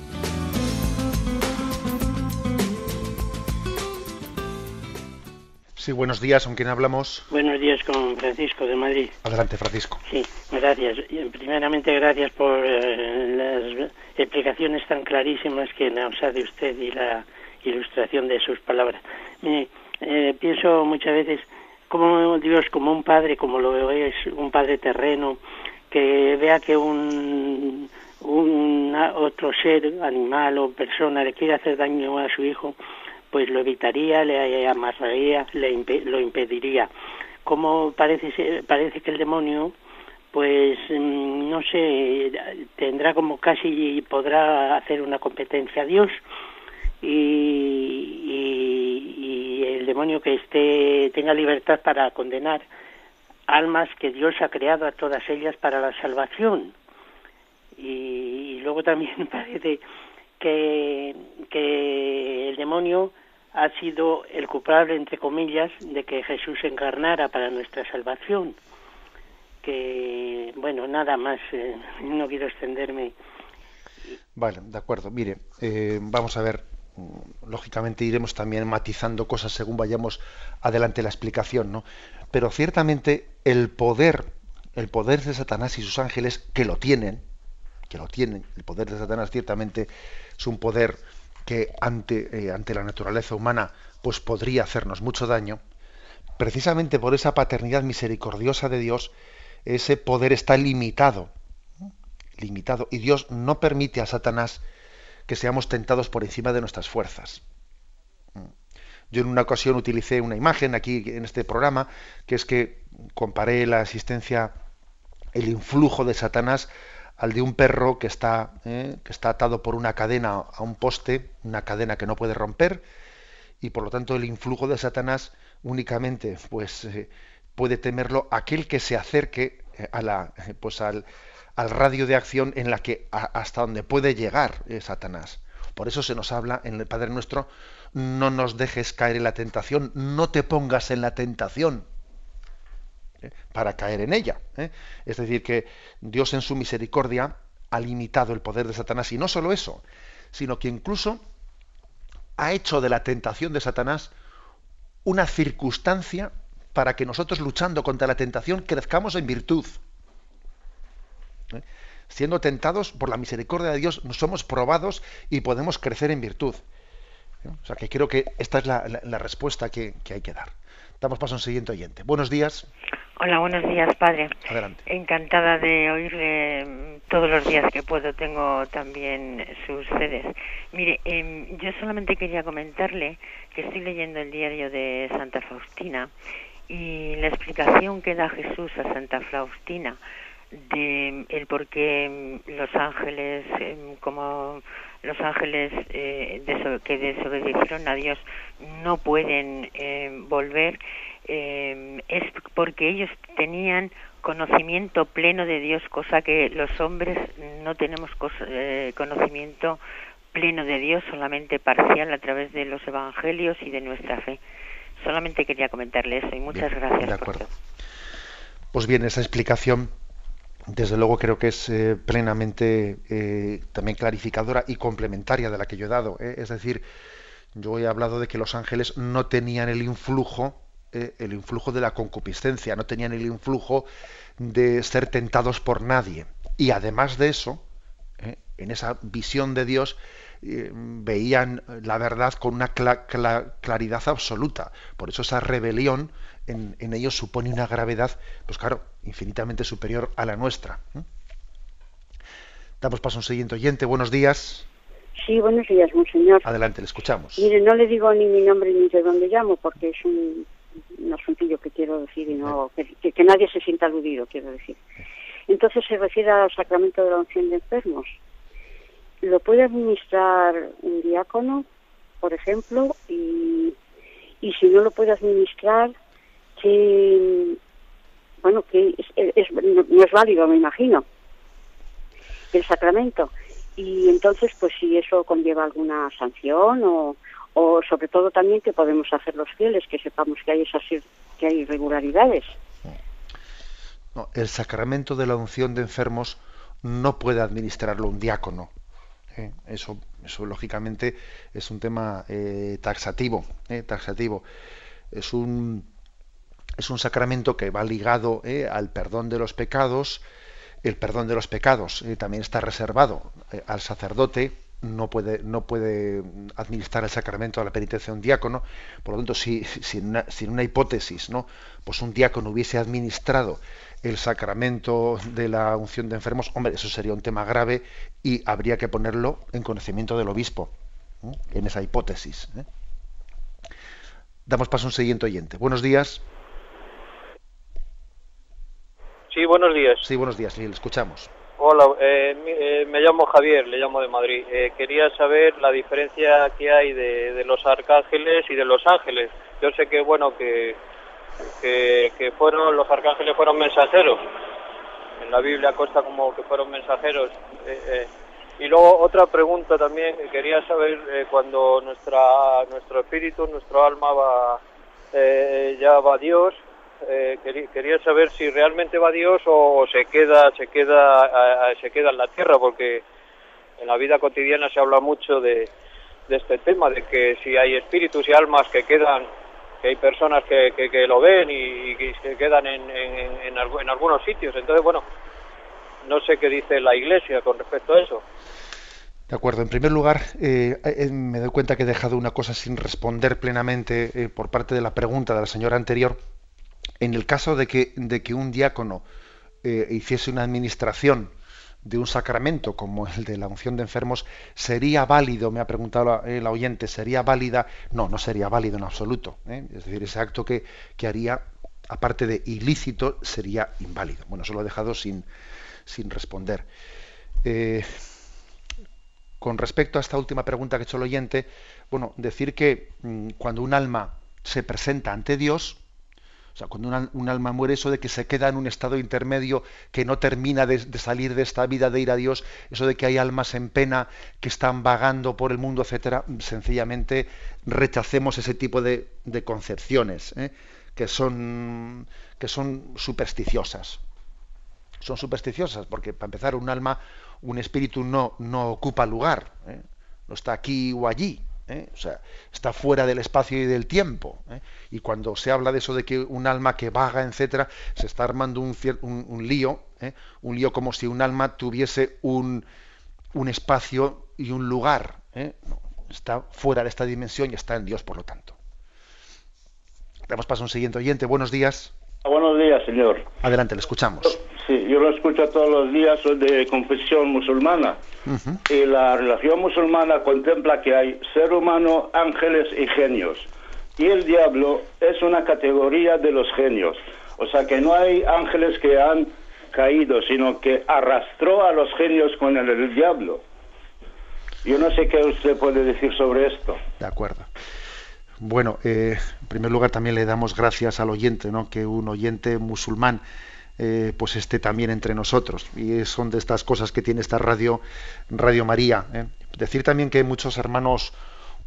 Sí, buenos días, ¿con quién hablamos? Buenos días, con Francisco de Madrid. Adelante, Francisco. Sí, gracias. Primeramente, gracias por eh, las explicaciones tan clarísimas que nos ha de usted y la ilustración de sus palabras. Eh, pienso muchas veces como Dios, como un padre, como lo es un padre terreno, que vea que un, un otro ser, animal o persona le quiere hacer daño a su hijo, pues lo evitaría, le amarraría, le lo impediría. Como parece, parece que el demonio, pues mm, no sé, tendrá como casi podrá hacer una competencia a Dios y, y, el demonio que esté tenga libertad para condenar almas que Dios ha creado a todas ellas para la salvación. Y, y luego también <laughs> parece que, que el demonio ha sido el culpable, entre comillas, de que Jesús encarnara para nuestra salvación. Que, bueno, nada más, eh, no quiero extenderme. Vale, de acuerdo. Mire, eh, vamos a ver, lógicamente iremos también matizando cosas según vayamos adelante la explicación, ¿no? Pero ciertamente el poder, el poder de Satanás y sus ángeles, que lo tienen, que lo tienen, el poder de Satanás ciertamente es un poder que ante, eh, ante la naturaleza humana pues podría hacernos mucho daño, precisamente por esa paternidad misericordiosa de Dios, ese poder está limitado, limitado, y Dios no permite a Satanás que seamos tentados por encima de nuestras fuerzas. Yo en una ocasión utilicé una imagen aquí en este programa, que es que comparé la asistencia, el influjo de Satanás al de un perro que está, eh, que está atado por una cadena a un poste, una cadena que no puede romper, y por lo tanto el influjo de Satanás únicamente pues, eh, puede temerlo aquel que se acerque eh, a la, pues al, al, radio de acción en la que hasta donde puede llegar Satanás. Por eso se nos habla en el Padre Nuestro, no nos dejes caer en la tentación, no te pongas en la tentación para caer en ella. ¿eh? Es decir, que Dios en su misericordia ha limitado el poder de Satanás y no solo eso, sino que incluso ha hecho de la tentación de Satanás una circunstancia para que nosotros luchando contra la tentación crezcamos en virtud. ¿Eh? Siendo tentados por la misericordia de Dios, somos probados y podemos crecer en virtud. ¿Eh? O sea que creo que esta es la, respuesta que, hay que dar. Damos paso a un siguiente oyente. Buenos días. Hola, buenos días, padre. Adelante. Encantada de oírle mm, todos los días que puedo. Tengo también sus sedes. Mire, em, yo solamente quería comentarle que estoy leyendo el diario de Santa Faustina y la explicación que da Jesús a Santa Faustina de el por qué mm, los ángeles, em, como los ángeles eh, que desobedecieron a Dios, no pueden em, volver eh, es porque ellos tenían conocimiento pleno de Dios, cosa que los hombres no tenemos eh, conocimiento pleno de Dios, solamente parcial a través de los evangelios y de nuestra fe. Solamente quería comentarle eso y muchas gracias. De acuerdo. Pues bien, esa explicación, desde luego creo que es eh, plenamente eh, también clarificadora y complementaria de la que yo he dado. Es decir, yo he hablado de que los ángeles no tenían el influjo eh, el influjo de la concupiscencia, no tenían el influjo de ser tentados por nadie. Y además de eso, eh, en esa visión de Dios, eh, veían la verdad con una claridad absoluta. Por eso esa rebelión en, ellos supone una gravedad, pues claro, infinitamente superior a la nuestra. Damos paso a un siguiente oyente. Buenos días. Sí, buenos días, monseñor. Adelante, le escuchamos. Mire, no le digo ni mi nombre ni de dónde llamo, porque es un un asuntillo que quiero decir y no que, que, nadie se sienta aludido, quiero decir. Entonces se refiere al sacramento de la unción de enfermos. Lo puede administrar un diácono, por ejemplo, y, y si no lo puede administrar, que bueno, que es, no es válido, me imagino, el sacramento. Y entonces, pues si eso conlleva alguna sanción o, o sobre todo también que podemos hacer los fieles, que sepamos que hay esas que hay irregularidades. el sacramento de la unción de enfermos no puede administrarlo un diácono. ¿eh? Eso, eso lógicamente es un tema eh, taxativo, ¿eh? taxativo. Es un es un sacramento que va ligado al perdón de los pecados. El perdón de los pecados también está reservado al sacerdote no puede, no puede administrar el sacramento de la penitencia un diácono. Por lo tanto, si, si, en una, una hipótesis, ¿no? pues un diácono hubiese administrado el sacramento de la unción de enfermos, hombre, eso sería un tema grave y habría que ponerlo en conocimiento del obispo, en esa hipótesis. ¿eh? Damos paso a un siguiente oyente. Buenos días. Sí, buenos días. Sí, buenos días, le escuchamos. Hola, eh, eh, me llamo Javier, le llamo de Madrid. Eh, quería saber la diferencia que hay de, los arcángeles y de los ángeles. Yo sé que, bueno, que, que, fueron los arcángeles fueron mensajeros. En la Biblia consta como que fueron mensajeros. y luego otra pregunta también, quería saber cuando nuestra, nuestro espíritu, nuestro alma va, ya va a Dios, eh, quería, saber si realmente va Dios o se queda, se queda, se queda en la tierra, porque en la vida cotidiana se habla mucho de, este tema, de que si hay espíritus y almas que quedan, que hay personas que, que, lo ven y, que se quedan en, en, en, algunos sitios. Entonces, bueno, no sé qué dice la Iglesia con respecto a eso. De acuerdo. En primer lugar, eh, eh, me doy cuenta que he dejado una cosa sin responder plenamente por parte de la pregunta de la señora anterior en el caso de que, de que un diácono eh, hiciese una administración de un sacramento como el de la unción de enfermos, ¿sería válido? Me ha preguntado el oyente, ¿sería válida? No, no sería válido en absoluto. ¿eh? Es decir, ese acto que, haría, aparte de ilícito, sería inválido. Bueno, eso lo he dejado sin, responder. Eh, con respecto a esta última pregunta que ha hecho el oyente, bueno, decir que mm, cuando un alma se presenta ante Dios, O sea, cuando un alma muere, eso de que se queda en un estado intermedio, que no termina de, salir de esta vida, de ir a Dios, eso de que hay almas en pena que están vagando por el mundo, etcétera, sencillamente rechacemos ese tipo de, concepciones ¿eh? que son supersticiosas. Son supersticiosas porque, para empezar, un alma, un espíritu no, no ocupa lugar, ¿eh? no está aquí o allí, ¿eh? o sea, está fuera del espacio y del tiempo. ¿eh? Y cuando se habla de eso de que un alma que vaga, etcétera, se está armando un, un, lío, ¿eh? un lío como si un alma tuviese un, un espacio y un lugar. está fuera de esta dimensión y está en Dios, por lo tanto. Damos paso a un siguiente oyente. Buenos días. Buenos días, señor. Adelante, le escuchamos. Sí, yo lo escucho todos los días, soy de confesión musulmana. Y la religión musulmana contempla que hay ser humano, ángeles y genios. Y el diablo es una categoría de los genios. O sea que no hay ángeles que han caído, sino que arrastró a los genios con el, el diablo. Yo no sé qué usted puede decir sobre esto. De acuerdo. Bueno, eh, en primer lugar también le damos gracias al oyente, ¿no? que un oyente musulmán eh, pues esté también entre nosotros. Y son de estas cosas que tiene esta radio, Radio María. ¿eh? Decir también que muchos hermanos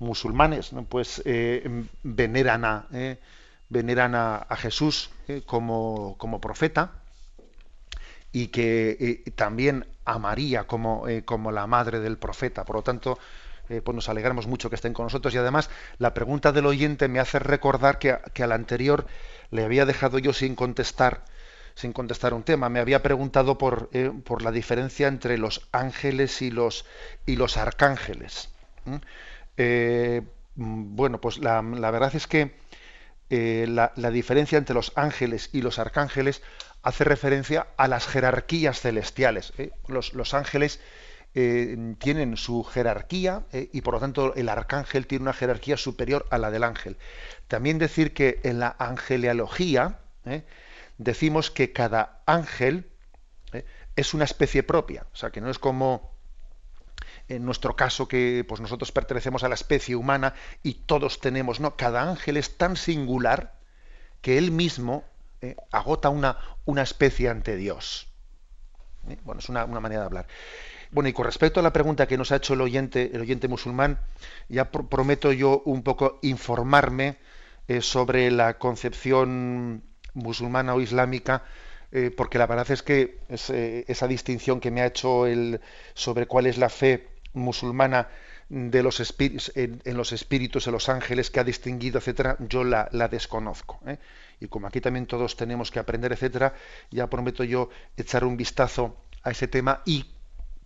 musulmanes pues veneran a veneran a, Jesús como, como, profeta y que también a María como, como la madre del profeta. Por lo tanto, eh, pues nos alegramos mucho que estén con nosotros y además la pregunta del oyente me hace recordar que, que al anterior le había dejado yo sin contestar sin contestar un tema. Me había preguntado por, eh, por la diferencia entre los ángeles y los, y los arcángeles. Eh, mm, bueno, pues la, la, verdad es que la, la, diferencia entre los ángeles y los arcángeles hace referencia a las jerarquías celestiales. Los, los ángeles eh, tienen su jerarquía eh, y por lo tanto el arcángel tiene una jerarquía superior a la del ángel. También decir que en la angeleología eh, decimos que cada ángel es una especie propia, o sea que no es como en nuestro caso que pues nosotros pertenecemos a la especie humana y todos tenemos, no, cada ángel es tan singular que él mismo agota una, una especie ante Dios. Bueno, es una, una manera de hablar. Bueno, y con respecto a la pregunta que nos ha hecho el oyente, el oyente musulmán, ya prometo yo un poco informarme eh, sobre la concepción musulmana o islámica, eh, porque la verdad es que eh, esa distinción que me ha hecho el, sobre cuál es la fe musulmana de los espíritus, en, los espíritus, en los ángeles que ha distinguido, etcétera, yo la, la desconozco. Y como aquí también todos tenemos que aprender, etcétera, ya prometo yo echar un vistazo a ese tema y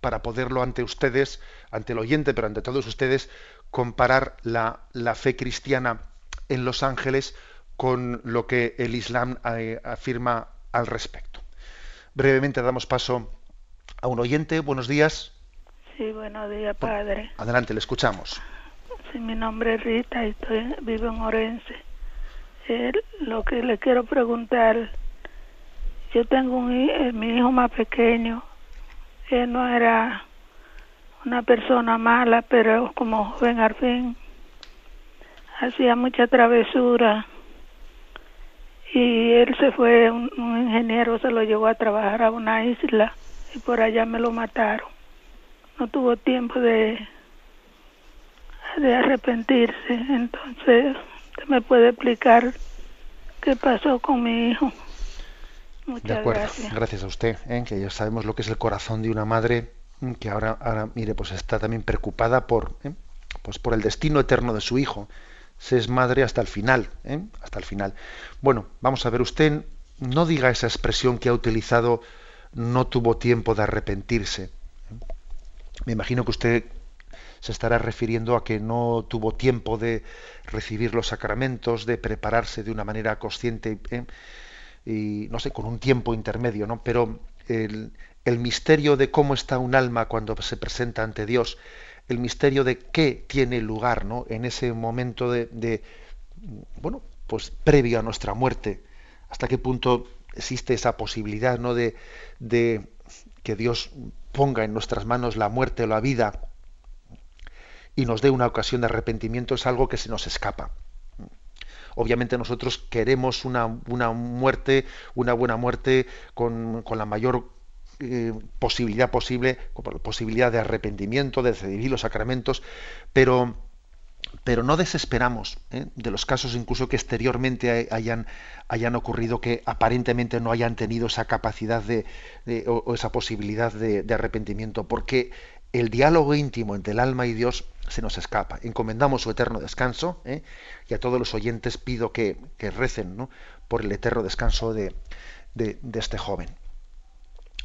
para poderlo ante ustedes, ante el oyente, pero ante todos ustedes, comparar la, la fe cristiana en los ángeles con lo que el Islam eh, afirma al respecto. Brevemente damos paso a un oyente. Buenos días. Sí, buenos días, padre. Adelante, le escuchamos. Sí, mi nombre es Rita y estoy, vivo en Orense. Eh, lo que le quiero preguntar, yo tengo un, eh, mi hijo más pequeño, él no era una persona mala, pero como joven al fin hacía mucha travesura y él se fue, un, ingeniero se lo llevó a trabajar a una isla y por allá me lo mataron. No tuvo tiempo de, de arrepentirse, entonces usted me puede explicar qué pasó con mi hijo de acuerdo, gracias. a usted, ¿eh? que ya sabemos lo que es el corazón de una madre mm, que ahora, ahora mire, pues está también preocupada por, ¿eh? pues por el destino eterno de su hijo. Se es madre hasta el final, ¿eh? hasta el final. Bueno, vamos a ver, usted no diga esa expresión que ha utilizado, no tuvo tiempo de arrepentirse. Me imagino que usted se estará refiriendo a que no tuvo tiempo de recibir los sacramentos, de prepararse de una manera consciente. ¿eh? y no sé, con un tiempo intermedio, ¿no? Pero el, el, misterio de cómo está un alma cuando se presenta ante Dios, el misterio de qué tiene lugar, ¿no? En ese momento de, de bueno, pues previo a nuestra muerte, hasta qué punto existe esa posibilidad, ¿no? De, de que Dios ponga en nuestras manos la muerte o la vida y nos dé una ocasión de arrepentimiento es algo que se nos escapa. obviamente nosotros queremos una, una muerte, una buena muerte con, con la mayor eh, posibilidad posible, posibilidad de arrepentimiento, de recibir los sacramentos, pero, pero no desesperamos ¿eh? de los casos incluso que exteriormente hayan, hayan ocurrido que aparentemente no hayan tenido esa capacidad de, o, esa posibilidad de, arrepentimiento, porque el diálogo íntimo entre el alma y Dios se nos escapa. Encomendamos su eterno descanso ¿eh? y a todos los oyentes pido que, recen por el eterno descanso de, de este joven.